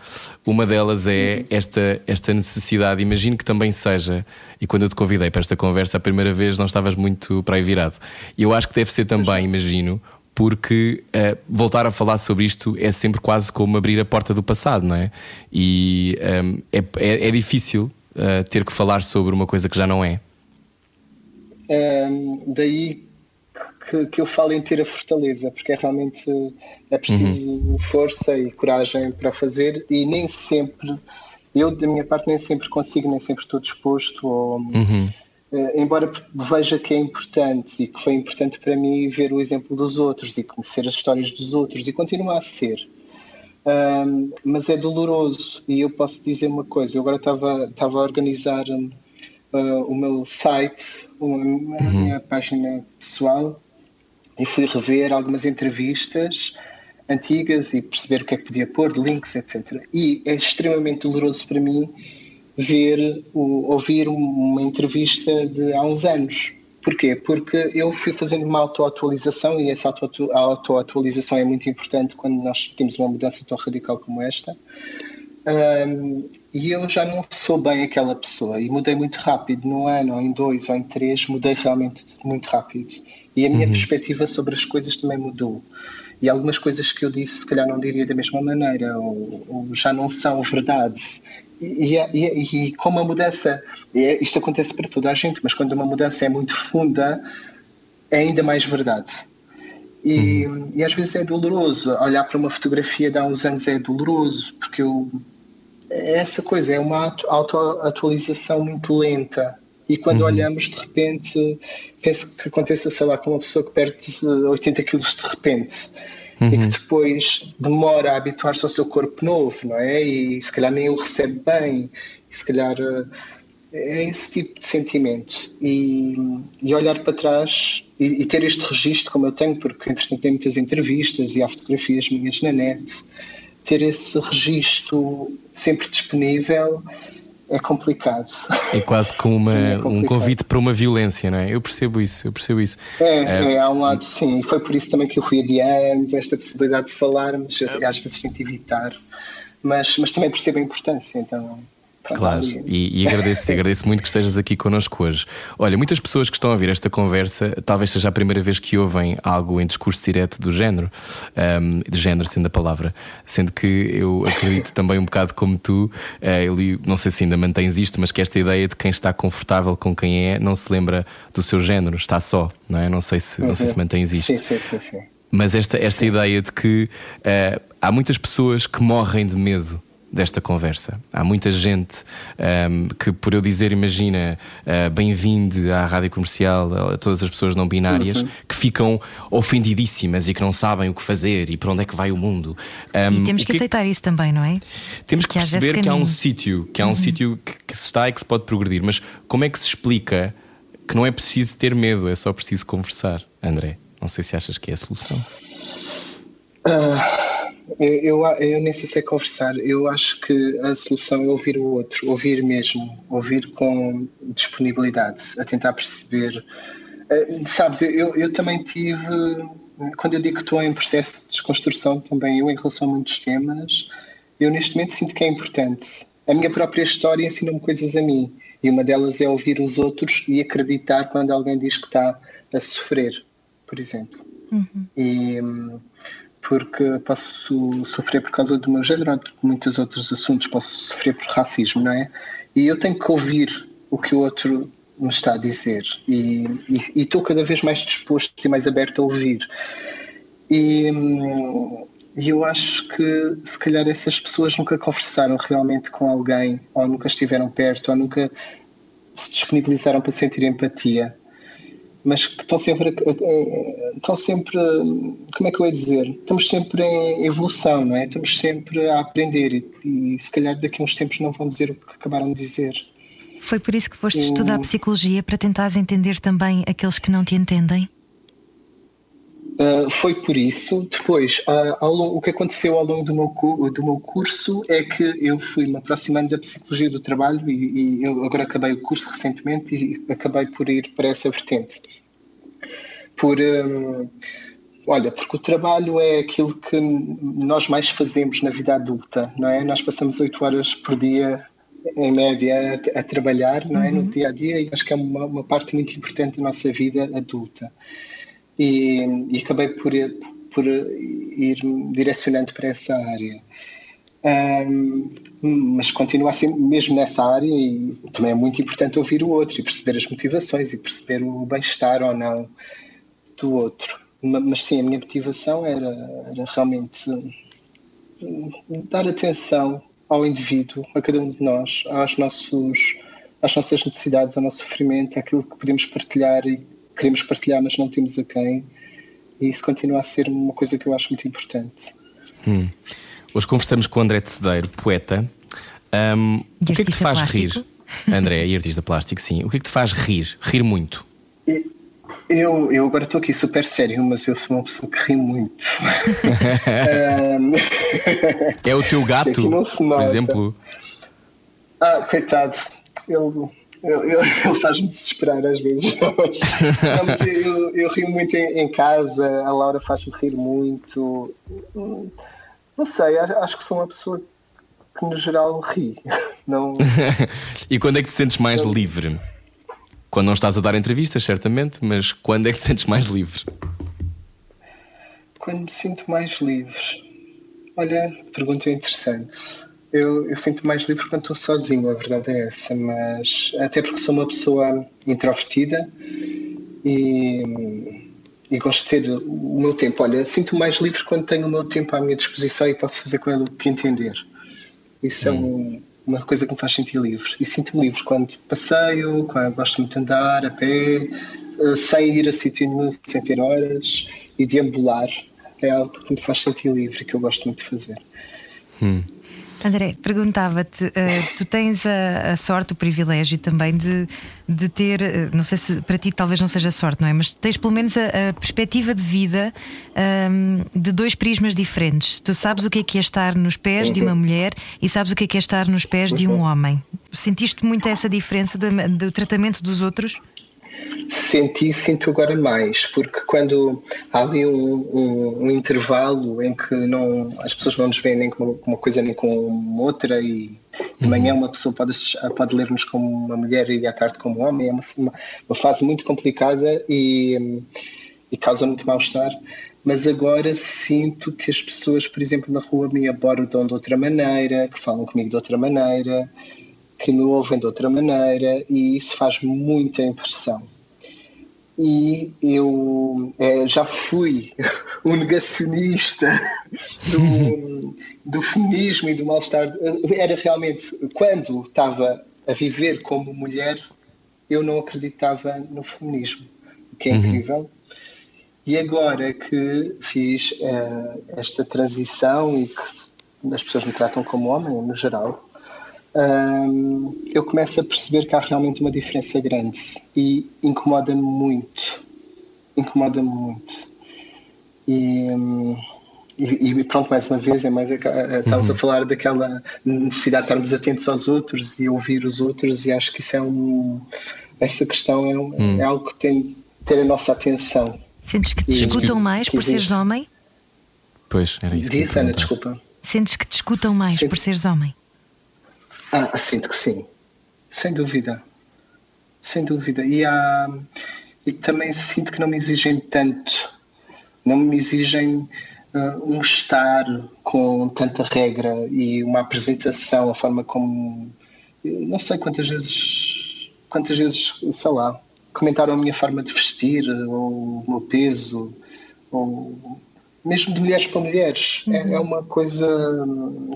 Uma delas é esta, esta necessidade. Imagino que também seja, e quando eu te convidei para esta conversa a primeira vez, não estavas muito para aí virado. Eu acho que deve ser também, imagino, porque uh, voltar a falar sobre isto é sempre quase como abrir a porta do passado, não é? E um, ehm, é, é, é, difícil uh, ter que falar sobre uma coisa que já não é. Um, ehm, daí que, que, eu falo em ter a fortaleza, porque é realmente é preciso uhum. força e coragem para fazer e nem sempre, eu da minha parte nem sempre consigo, nem sempre estou disposto ou, uhum. uh, embora veja que é importante e que foi importante para mim ver o exemplo dos outros e conhecer as histórias dos outros e continua a ser. Mas é doloroso e eu posso dizer uma coisa, eu agora estava, estava a organizar uh, o meu site, a uhum. minha página pessoal e fui rever algumas entrevistas antigas e perceber o que é que podia pôr, links, etc. E é extremamente doloroso para mim ver, ouvir uma entrevista de há uns anos. Porquê? Porque eu fui fazendo uma autoatualização e essa autoatualização é muito importante quando nós temos uma mudança tão radical como esta. Um, e eu já não sou bem aquela pessoa e mudei muito rápido, num ano, ou em dois, ou em três, mudei realmente muito rápido. E a minha uhum. perspectiva sobre as coisas também mudou. E algumas coisas que eu disse, se calhar não diria da mesma maneira, ou, ou já não são verdade. E, e, e, como a mudança, isto acontece para toda a gente, mas quando uma mudança é muito funda, é ainda mais verdade. E, uhum. e às vezes é doloroso. Olhar para uma fotografia de há uns anos é doloroso, porque eu é essa coisa, é uma autoatualização muito lenta. E quando uhum. olhamos, de repente, penso que aconteça, sei lá, com uma pessoa que perde 80 quilos de repente. Uhum. E que depois demora a habituar-se ao seu corpo novo, não é? E se calhar nem o recebe bem, e se calhar eh, é esse tipo de sentimento. E, e olhar para trás e, e, ter este registro, como eu tenho, porque entretanto tem muitas entrevistas e há fotografias minhas na net ter esse registro sempre disponível é complicado. É quase como uma, é um convite para uma violência, não é? Eu percebo isso, eu percebo isso. É, é, é há um lado, sim, e foi por isso também que eu fui adiando esta possibilidade de falar, mas às vezes tento evitar. Mas, mas também percebo a importância, então Claro, e, e agradeço, agradeço muito que estejas aqui connosco hoje. Olha, muitas pessoas que estão a ouvir esta conversa, talvez seja a primeira vez que ouvem algo em discurso direto do género, um, de género sendo a palavra, sendo que eu acredito também um bocado como tu, uh, eu não sei se ainda mantens isto, mas que esta ideia de quem está confortável com quem é não se lembra do seu género, está só, não é? Não sei se, uhum. não sei se uhum. mantens isto. Sim, sim, sim, sim. Mas esta, esta ideia de que uh, há muitas pessoas que morrem de medo desta conversa. Há muita gente um, que, por eu dizer, imagina, uh, bem-vindo à rádio comercial, a todas as pessoas não binárias, uhum. que ficam ofendidíssimas e que não sabem o que fazer e para onde é que vai o mundo. Um, e temos que, que, aceitar isso também, não é? Temos que, que perceber que há um sítio, que há um uhum. sítio que, que, se está e que se pode progredir, mas como é que se explica que não é preciso ter medo, é só preciso conversar, André? Não sei se achas que é a solução. Uh eu, eu, eu nem sei se é conversar, eu acho que a solução é ouvir o outro, ouvir mesmo, ouvir com disponibilidade, a tentar perceber. Uh, sabes, eu, eu também tive, quando eu digo que estou em processo de desconstrução também, eu em relação a muitos temas, eu neste momento sinto que é importante. A minha própria história ensina-me coisas a mim, e uma delas é ouvir os outros e acreditar quando alguém diz que está a sofrer, por exemplo. Uhum. E porque posso sofrer por causa do meu género, de muitos outros assuntos, posso sofrer por racismo, não é? E eu tenho que ouvir o que o outro me está a dizer e, estou cada vez mais disposto e mais aberto a ouvir. E, e eu acho que se calhar essas pessoas nunca conversaram realmente com alguém, ou nunca estiveram perto, ou nunca se disponibilizaram para sentir empatia mas que estão sempre, estão sempre, como é que eu ia dizer? Estamos sempre em evolução, não é? Estamos sempre a aprender e, e se calhar daqui a uns tempos não vão dizer o que acabaram de dizer. Foi por isso que foste estudar psicologia para tentares entender também aqueles que não te entendem? Uh, foi por isso. Depois, uh, longo, o que aconteceu ao longo do meu, do meu curso é que eu fui me aproximando da psicologia do trabalho e, e eu agora acabei o curso recentemente e acabei por ir para essa vertente. Por, um, olha, porque o trabalho é aquilo que nós mais fazemos na vida adulta, não é? Nós passamos oito horas por dia em média a, a trabalhar, não é, uhum. no dia a dia e acho que é uma, uma parte muito importante da nossa vida adulta e, e acabei por, por ir direcionando para essa área. Um, mas continua assim mesmo nessa área e também é muito importante ouvir o outro e perceber as motivações e perceber o bem-estar ou não. Do outro. Mas sim, a minha motivação era, era realmente hum, dar atenção ao indivíduo, a cada um de nós, aos nossos, às nossas necessidades, ao nosso sofrimento, àquilo que podemos partilhar e queremos partilhar, mas não temos a quem. E isso continua a ser uma coisa que eu acho muito importante. Hum. Hoje conversamos com o André Cedeiro, poeta. Um, o que é que te faz plástico? rir? André, e artista plástico, sim. O que é que te faz rir? Rir muito? Eu, eu agora estou aqui super sério, mas eu sou uma pessoa que ri muito. é o teu gato, por exemplo? Ah, coitado. Ele, ele, ele faz-me desesperar às vezes. Não, mas eu, eu, rio muito em, em casa, a Laura faz-me rir muito. Não sei, acho que sou uma pessoa que no geral ri. Não... e quando é que te sentes mais não... livre? Quando não estás a dar entrevistas, certamente, mas quando é que te sentes mais livre? Quando me sinto mais livre. Olha, pergunta interessante. Eu, eu sinto mais livre quando estou sozinho, a verdade é essa, mas até porque sou uma pessoa introvertida e, e gosto de ter o meu tempo. Olha, sinto mais livre quando tenho o meu tempo à minha disposição e posso fazer com ele o que entender. Isso hum. é um, uma coisa que me faz sentir livre. E sinto-me livre quando passeio, quando gosto muito de andar a pé, eh, sem ir a sítio nenhum, sem ter horas e deambular. É algo que me faz sentir livre que eu gosto muito de fazer. Hum. André, perguntava-te, uh, tu tens a, a, sorte, o privilégio também de, de ter, uh, não sei se para ti talvez não seja sorte, não é? Mas tens pelo menos a, a perspectiva de vida um, ehm, de dois prismas diferentes. Tu sabes o que é que é estar nos pés de uma uhum. mulher e sabes o que é que é estar nos pés de um uhum. homem. Sentiste muito essa diferença de, do tratamento dos outros? Senti, sinto agora mais, porque quando há ali um, um, um, intervalo em que não, as pessoas não nos veem nem como uma coisa nem como outra, e de uhum. manhã uma pessoa pode, pode ler-nos como uma mulher e à tarde como um homem, é uma, uma, uma fase muito complicada e, e causa muito mal-estar. Mas agora sinto que as pessoas, por exemplo, na rua me abordam de outra maneira, que falam comigo de outra maneira que me ouvem de outra maneira e isso faz muita impressão. E eu é, já fui um negacionista do, do feminismo e do mal-estar. Era realmente, quando estava a viver como mulher, eu não acreditava no feminismo, o que é uhum. incrível. E agora que fiz uh, esta transição e que as pessoas me tratam como homem, no geral, um, eu começo a perceber que há realmente uma diferença grande e incomoda-me muito. Incomoda-me muito. E, e, e, pronto, mais uma vez, é mais estamos uhum. a falar daquela necessidade de estarmos atentos aos outros e ouvir os outros, e acho que isso é um. Essa questão é, um, uhum. é algo que tem de ter a nossa atenção. Sentes que te escutam mais por seres homem? Pois, era isso. Diz, Ana, desculpa. Sentes que te escutam mais Sim. por seres homem? Ah, sinto que sim, sem dúvida, sem dúvida. E, há, e também sinto que não me exigem tanto, não me exigem uh, um estar com tanta regra e uma apresentação, a forma como. Não sei quantas vezes, quantas vezes, sei lá, comentaram a minha forma de vestir, ou o meu peso, ou mesmo de mulheres para mulheres. É, uhum. É, é uma coisa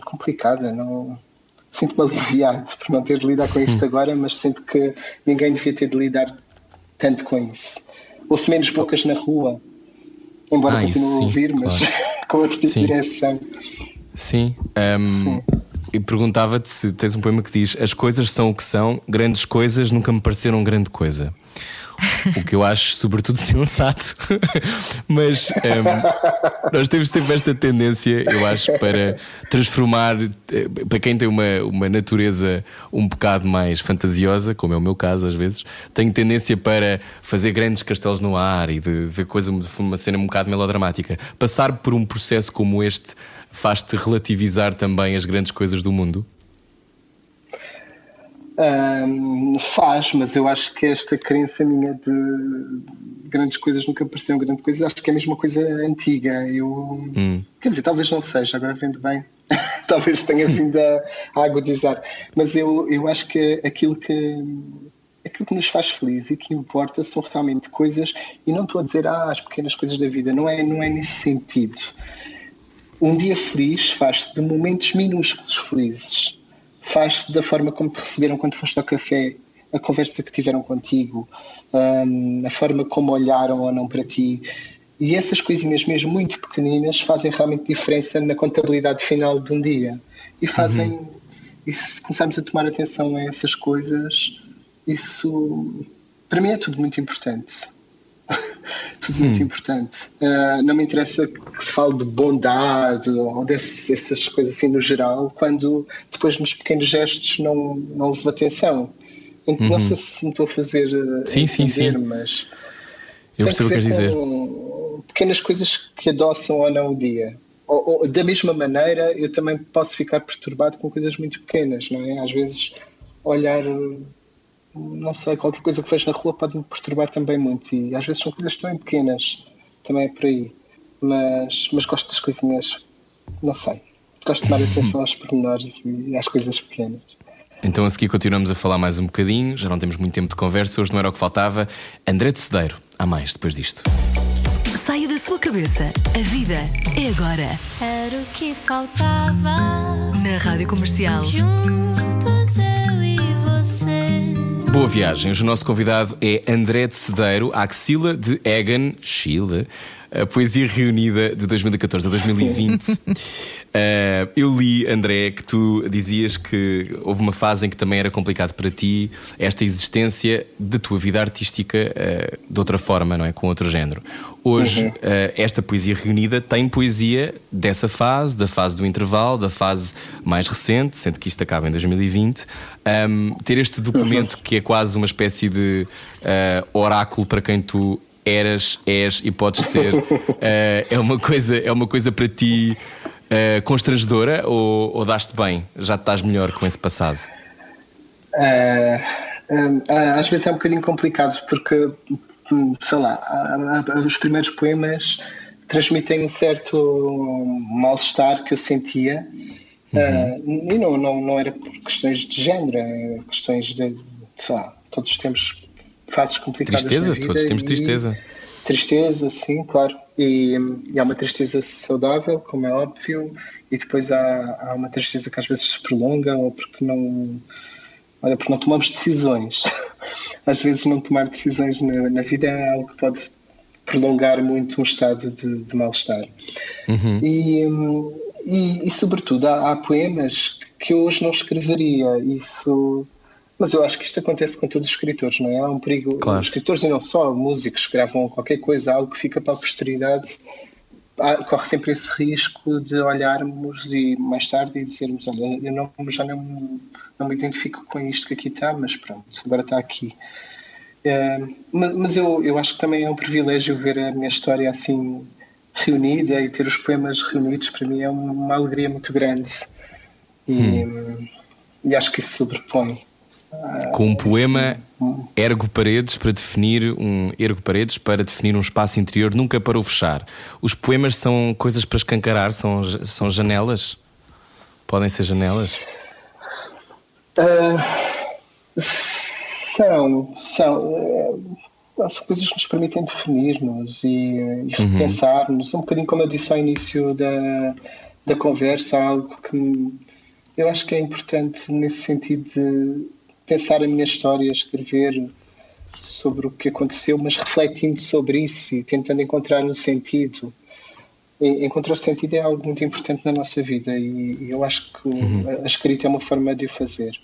complicada, não sinto-me aliviado por não ter de lidar com isto hum. agora, mas sinto que ninguém devia ter de lidar tanto com isso. Ouço menos bocas na rua, embora ah, continue sim, a ouvir, mas claro. com outra sim. direção. Sim. Um, e perguntava-te se tens um poema que diz: As coisas são o que são, grandes coisas nunca me pareceram grande coisa. o que eu acho sobretudo sensato. Mas um, nós temos sempre esta tendência, eu acho, para transformar, eh, para quem tem uma, uma natureza um bocado mais fantasiosa, como é o meu caso às vezes, tenho tendência para fazer grandes castelos no ar e de ver coisa, uma cena um bocado melodramática. Passar por um processo como este faz-te relativizar também as grandes coisas do mundo? Um, faz, mas eu acho que esta crença minha de grandes coisas nunca pareceram grandes coisas, acho que é mesmo uma coisa antiga. Eu, hum. Quer dizer, talvez não seja, agora vendo bem, talvez tenha vindo a, a, agudizar, mas eu, eu acho que aquilo que aquilo que nos faz feliz e que importa são realmente coisas, e não estou a dizer ah, as pequenas coisas da vida, não é, não é nesse sentido. Um dia feliz faz-se de momentos minúsculos felizes, faz-se da forma como te receberam quando foste ao café, a conversa que tiveram contigo, um, a forma como olharam ou não para ti. E essas coisinhas mesmo muito pequeninas fazem realmente diferença na contabilidade final de um dia. E fazem. Uhum. E se começarmos a tomar atenção a essas coisas, isso para mim é tudo muito importante. tudo hum. muito importante. Uh, não me interessa que se fale de bondade ou dessas coisas assim no geral, quando depois nos pequenos gestos não, não levo atenção. Uhum. Não sei se me estou a fazer ah, sim, sim, sim. mas eu percebo o que queres dizer. Pequenas coisas que adoçam ou não o dia. Ou, ou, da mesma maneira, eu também posso ficar perturbado com coisas muito pequenas, não é? Às vezes, olhar não sei, qualquer coisa que vejo na rua pode me perturbar também muito. E às vezes são coisas tão pequenas, também é por aí. Mas, mas gosto das coisinhas, não sei. Gosto de tomar atenção aos pormenores e às coisas pequenas. Então a seguir continuamos a falar mais um bocadinho, já não temos muito tempo de conversa, hoje não era o que faltava. André de Cedeiro, há mais depois disto. Saia da sua cabeça, a vida é agora. Era o que faltava. Na Rádio Comercial. Juntos eu e. Boa viagem. Hoje o nosso convidado é André de Cedeiro, Axila de Egan, Chile, a Poesia Reunida de 2014 a 2020. uh, eu li, André, que tu dizias que houve uma fase em que também era complicado para ti esta existência da tua vida artística uh, de outra forma, não é? Com outro género. Hoje, uhum. uh, esta poesia reunida tem poesia dessa fase, da fase do intervalo, da fase mais recente, sendo que isto acaba em 2020. Um, ter este documento que é quase uma espécie de oráculo para quem tu eras, és e podes ser, é, uma coisa, é uma coisa para ti uh, constrangedora ou, ou daste bem? Já estás melhor com esse passado? Uh, às vezes é um bocadinho complicado porque, hum, sei lá, os primeiros poemas transmitem um certo mal-estar que eu sentia. Uhum. e não, não, não era por questões de género, é questões de, sei lá, todos temos fases complicadas. Tristeza, todos temos tristeza. Tristeza, sim, claro. E, e, há uma tristeza saudável, como é óbvio, e depois há, há uma tristeza que às vezes se prolonga ou porque não. Olha, porque não tomamos decisões. Às vezes não tomar decisões na, na vida é algo que pode prolongar muito um estado de, de mal-estar. Uhum. E, e, e, sobretudo, há, há, poemas que eu hoje não escreveria. Isso mas eu acho que isto acontece com todos os escritores, não é? Há um perigo. Claro. Os escritores e não só, músicos gravam qualquer coisa, algo que fica para a posteridade. corre sempre esse risco de olharmos e mais tarde e dizermos: Olha, eu não, já não, não me identifico com isto que aqui está, mas pronto, agora está aqui. É, mas eu, eu acho que também é um privilégio ver a minha história assim reunida e ter os poemas reunidos para mim é uma alegria muito grande. E, hum. e acho que isso sobrepõe com um poema ergo paredes para definir um ergo paredes para definir um espaço interior nunca para o fechar. Os poemas são coisas para escancarar, são, são janelas. Podem ser janelas? Uh, são, são, uh, são coisas que nos permitem definir-nos e, e uhum. repensar-nos. Um bocadinho como eu disse ao início da, da conversa, algo que eu acho que é importante nesse sentido de pensar a minha história, escrever sobre o que aconteceu, mas refletindo sobre isso e tentando encontrar um sentido. Encontrar o sentido é algo muito importante na nossa vida e eu acho que uhum. a escrita é uma forma de o fazer.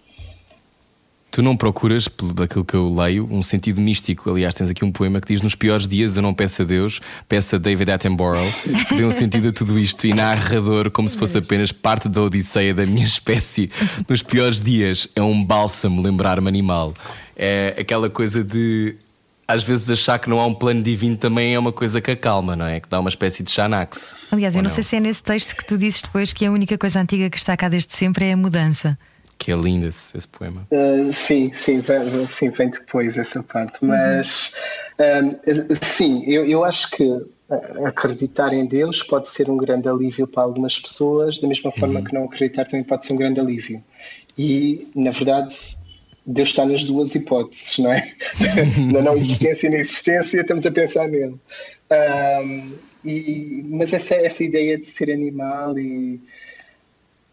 Tu não procuras, daquilo que eu leio, um sentido místico. Aliás, tens aqui um poema que diz: Nos piores dias eu não peço a Deus, peço a David Attenborough, que dê um sentido a tudo isto e narrador, como se fosse apenas parte da odisseia da minha espécie. Nos piores dias é um bálsamo lembrar-me animal. É aquela coisa de. Às vezes achar que não há um plano divino também é uma coisa que acalma, não é? Que dá uma espécie de xanax. Aliás, eu não, não sei se é nesse texto que tu dizes depois que a única coisa antiga que está cá desde sempre é a mudança que é lindo esse, esse poema. Uh, sim, sim vem, sim, vem depois essa parte. Mas uh, sim, eu, eu acho que acreditar em Deus pode ser um grande alívio para algumas pessoas, da mesma forma uhum. que não acreditar também pode ser um grande alívio. E, na verdade, Deus está nas duas hipóteses, não é? na não existência e na existência, estamos a pensar nele. Um, e, mas essa, essa ideia de ser animal e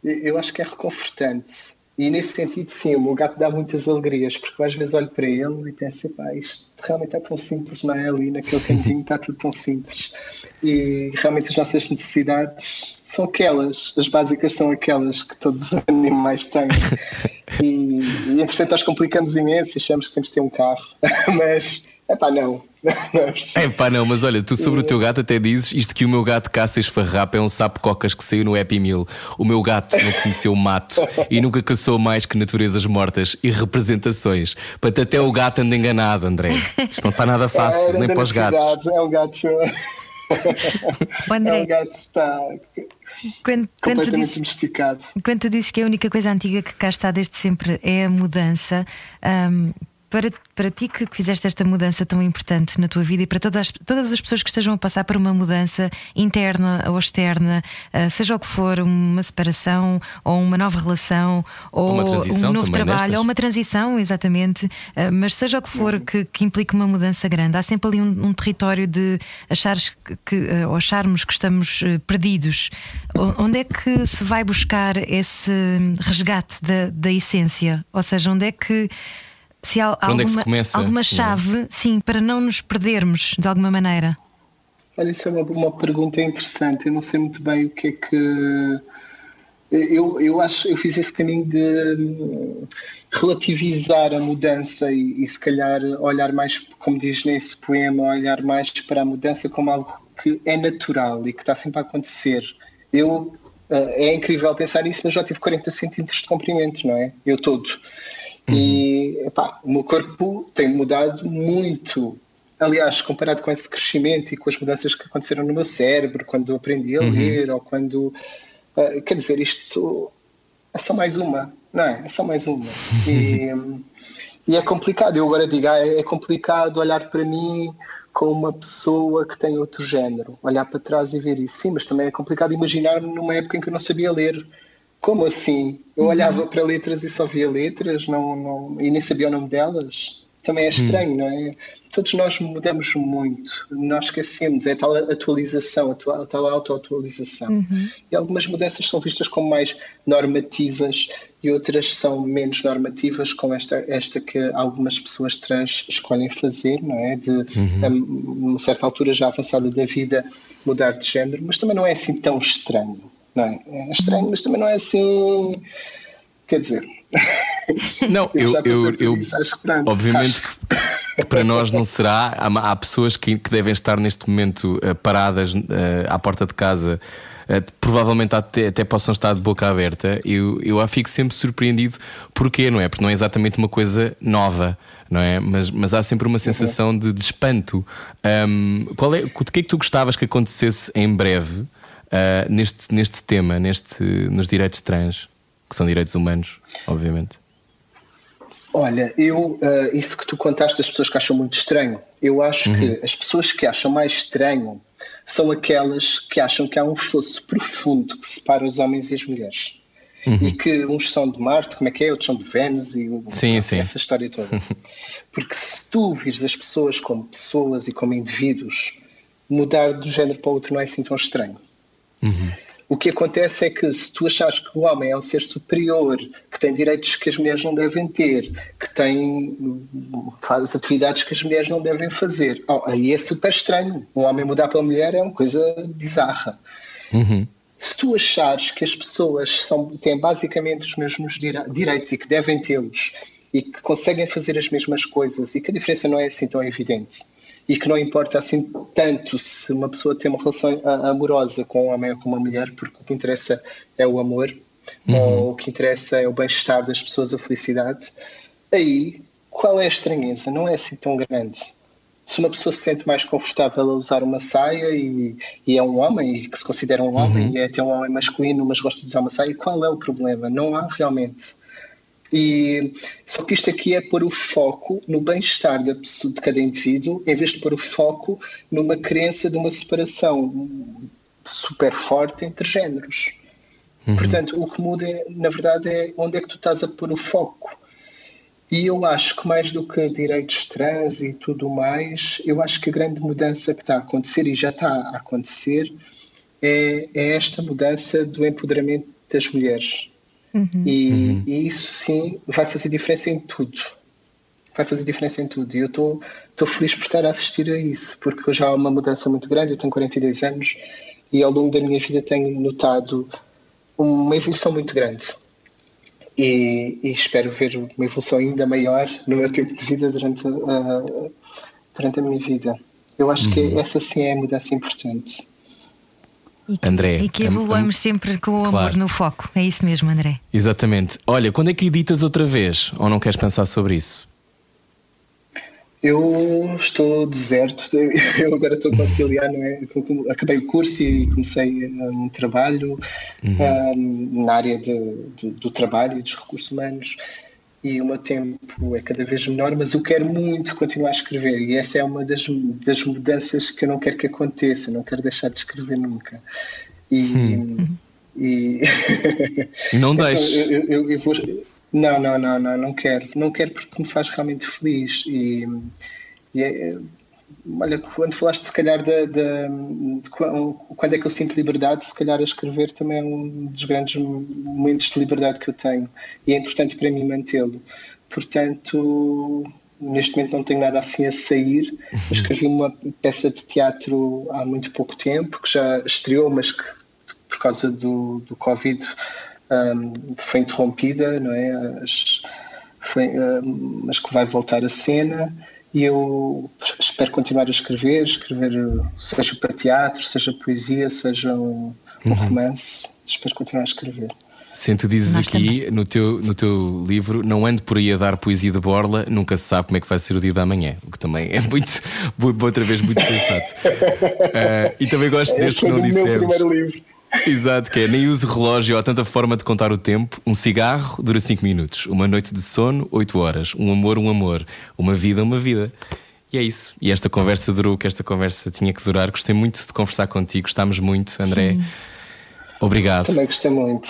eu acho que é reconfortante. E nesse sentido, sim, o meu gato dá muitas alegrias, porque eu às vezes olho para ele e penso, pá, isto realmente está tão simples, não é? Ali naquele cantinho está tudo tão simples. E realmente as nossas necessidades são aquelas, as básicas são aquelas que todos os animais têm. E, e entretanto nós complicamos imenso, achamos que temos de ter um carro, mas, é pá, não. É pá, não, mas olha, tu sobre o teu gato até dizes isto que o meu gato caça esfarrapa é um sapo cocas que saiu no Happy Meal. O meu gato não conheceu o mato e nunca caçou mais que naturezas mortas e representações. Para até o gato anda enganado, André. Isto não está nada fácil, é, nem para os gatos. É um gato. O André, é um gato está quando, quando tu dizes, domesticado. Quando tu dizes que a única coisa antiga que cá está desde sempre é a mudança, um, para, para ti que fizeste esta mudança tão importante na tua vida e para todas as, todas as pessoas que estejam a passar por uma mudança interna ou externa, uh, seja o que for, uma separação ou uma nova relação ou um novo trabalho destas. ou uma transição, exatamente, uh, mas seja o que for que, que, implique uma mudança grande, há sempre ali um, um território de achares que, que uh, ou acharmos que estamos perdidos. Onde é que se vai buscar esse resgate da, da essência? Ou seja, onde é que se há alguma, é começa, alguma chave, é? sim, para não nos perdermos de alguma maneira? Olha, isso é uma, uma pergunta interessante. Eu não sei muito bem o que é que. Eu, eu acho eu fiz esse caminho de hum, relativizar a mudança e, e, se calhar olhar mais, como diz nesse poema, olhar mais para a mudança como algo que é natural e que está sempre a acontecer. Eu eh, é incrível pensar nisso, mas já tive 40 centímetros de comprimento, não é? Eu todo. Uhum. E epá, o meu corpo tem mudado muito. Aliás, comparado com esse crescimento e com as mudanças que aconteceram no meu cérebro quando aprendi a uhum. ler ou quando. Uh, quer dizer, isto é só mais uma, não é? É só mais uma. E, e é complicado. Eu agora digo, ah, é complicado olhar para mim com uma pessoa que tem outro género, olhar para trás e ver isso. Sim, mas também é complicado imaginar-me numa época em que eu não sabia ler como assim? Eu olhava uhum. para letras e só via letras não, não, e nem sabia o nome delas. Também é estranho, uhum. não é? Todos nós mudamos muito, nós esquecemos, é a tal atualização, a tal autoatualização. Uhum. E algumas mudanças são vistas como mais normativas e outras são menos normativas, como esta, esta que algumas pessoas trans escolhem fazer, não é? De, uhum. a uma certa altura já avançada da vida, mudar de género, mas também não é assim tão estranho não é? é estranho, mas também não é assim. Quer dizer. Não, eu, eu, eu, eu obviamente que, para nós não será. Há, há pessoas que, que, devem estar neste momento uh, paradas uh, à porta de casa. Uh, provavelmente até, até, possam estar de boca aberta. Eu, eu fico sempre surpreendido. Porquê, não é? Porque não é exatamente uma coisa nova, não é? Mas, mas há sempre uma sensação de, de espanto. Um, qual é, o que é que tu gostavas que acontecesse em breve? Uh, neste, neste tema, neste, nos direitos trans, que são direitos humanos, obviamente? Olha, eu, uh, isso que tu contaste das pessoas que acham muito estranho, eu acho uhum. que as pessoas que acham mais estranho são aquelas que acham que há um fosso profundo que separa os homens e as mulheres. Uhum. E que uns são de Marte, como é que é? Outros são de Vênus e sim, sim. essa história toda. Porque se tu vires as pessoas como pessoas e como indivíduos, mudar de um género para o outro não é assim tão estranho. Uhum. O que acontece é que se tu achares que o homem é um ser superior, que tem direitos que as mulheres não devem ter, que tem faz atividades que as mulheres não devem fazer, oh, aí é super estranho. Um homem mudar para a mulher é uma coisa bizarra. Uhum. Se tu achares que as pessoas são, têm basicamente os mesmos direitos e que devem tê-los e que conseguem fazer as mesmas coisas e que a diferença não é assim tão evidente, e que não importa assim tanto se uma pessoa tem uma relação amorosa com um homem ou com uma mulher, porque o que interessa é o amor, uhum. ou o que interessa é o bem-estar das pessoas, a felicidade. Aí, qual é a estranheza? Não é assim tão grande. Se uma pessoa se sente mais confortável a usar uma saia e, e é um homem, e que se considera um homem, uhum. e é até um homem masculino, mas gosta de usar uma saia, qual é o problema? Não há realmente e, só que isto aqui é pôr o foco no bem-estar de cada indivíduo, em vez de pôr o foco numa crença de uma separação super forte entre géneros. Uhum. Portanto, o que muda, na verdade, é onde é que tu estás a pôr o foco. E eu acho que mais do que direitos trans e tudo mais, eu acho que a grande mudança que está a acontecer e já está a acontecer é, é esta mudança do empoderamento das mulheres. Uhum. E, uhum. e, isso sim vai fazer diferença em tudo. Vai fazer diferença em tudo. E eu estou feliz por estar a assistir a isso, porque já há uma mudança muito grande. Eu tenho 42 anos e ao longo da minha vida tenho notado uma evolução muito grande. E, e, espero ver uma evolução ainda maior no meu tempo de vida durante a, durante a minha vida. Eu acho uhum. que essa sim é a mudança importante. E que, André, e que evoluamos sempre com o amor claro. no foco. É isso mesmo, André. Exatamente. Olha, quando é que editas outra vez? Ou não queres pensar sobre isso? Eu estou deserto, eu agora estou a conciliar, não é? Acabei o curso e comecei um trabalho uhum. um, na área de, de, do trabalho e dos recursos humanos e o meu tempo é cada vez menor, mas eu quero muito continuar a escrever e essa é uma das, das mudanças que eu não quero que aconteça, não quero deixar de escrever nunca. E. Hum. e... não deixe. eu, eu, eu vou não, não, não, não, não quero. Não quero porque me faz realmente feliz. E, e é, olha, quando falaste se calhar de, de, de, quando é que eu sinto liberdade, se calhar a escrever também é um dos grandes momentos de liberdade que eu tenho. E é importante para mim mantê-lo. Portanto, neste momento não tenho nada assim a sair. Eu escrevi uma peça de teatro há muito pouco tempo, que já estreou, mas que por causa do, do Covid um, foi interrompida, não é? As, foi, um, mas que vai voltar a cena e eu espero continuar a escrever, escrever seja para teatro, seja poesia, seja um, um uhum. romance, espero continuar a escrever. Sente dizes aqui no teu, no teu livro, não ando por aí a dar poesia de borla, nunca se sabe como é que vai ser o dia da manhã, o que também é muito, outra vez, muito sensato. Uh, e também gosto deste que não dissemos. Exato, que é nem uso relógio, há tanta forma de contar o tempo. Um cigarro dura 5 minutos, uma noite de sono, 8 horas, um amor, um amor, uma vida, uma vida. E é isso. E esta conversa durou o que esta conversa tinha que durar. Gostei muito de conversar contigo, gostámos muito, André. Sim. Obrigado. Também gostei muito.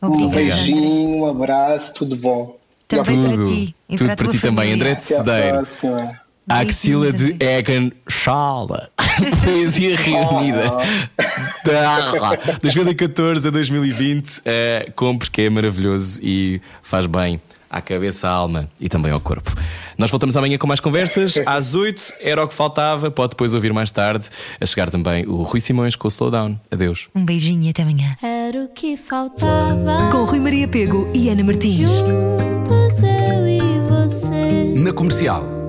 Obrigado. Um beijinho, um abraço, tudo bom. Também tudo, para ti. tudo para, para ti também, André de Cedeiro. A axila de Egan Schala. Poesia reunida. 2014 a 2020. Uh, compre que é maravilhoso e faz bem à cabeça, à alma e também ao corpo. Nós voltamos amanhã com mais conversas. Às 8 era o que faltava. Pode depois ouvir mais tarde. A chegar também o Rui Simões com o Slowdown. Adeus. Um beijinho e até amanhã. Era o que faltava. Com Rui Maria Pego e Ana Martins. Juntos eu e você. Na comercial.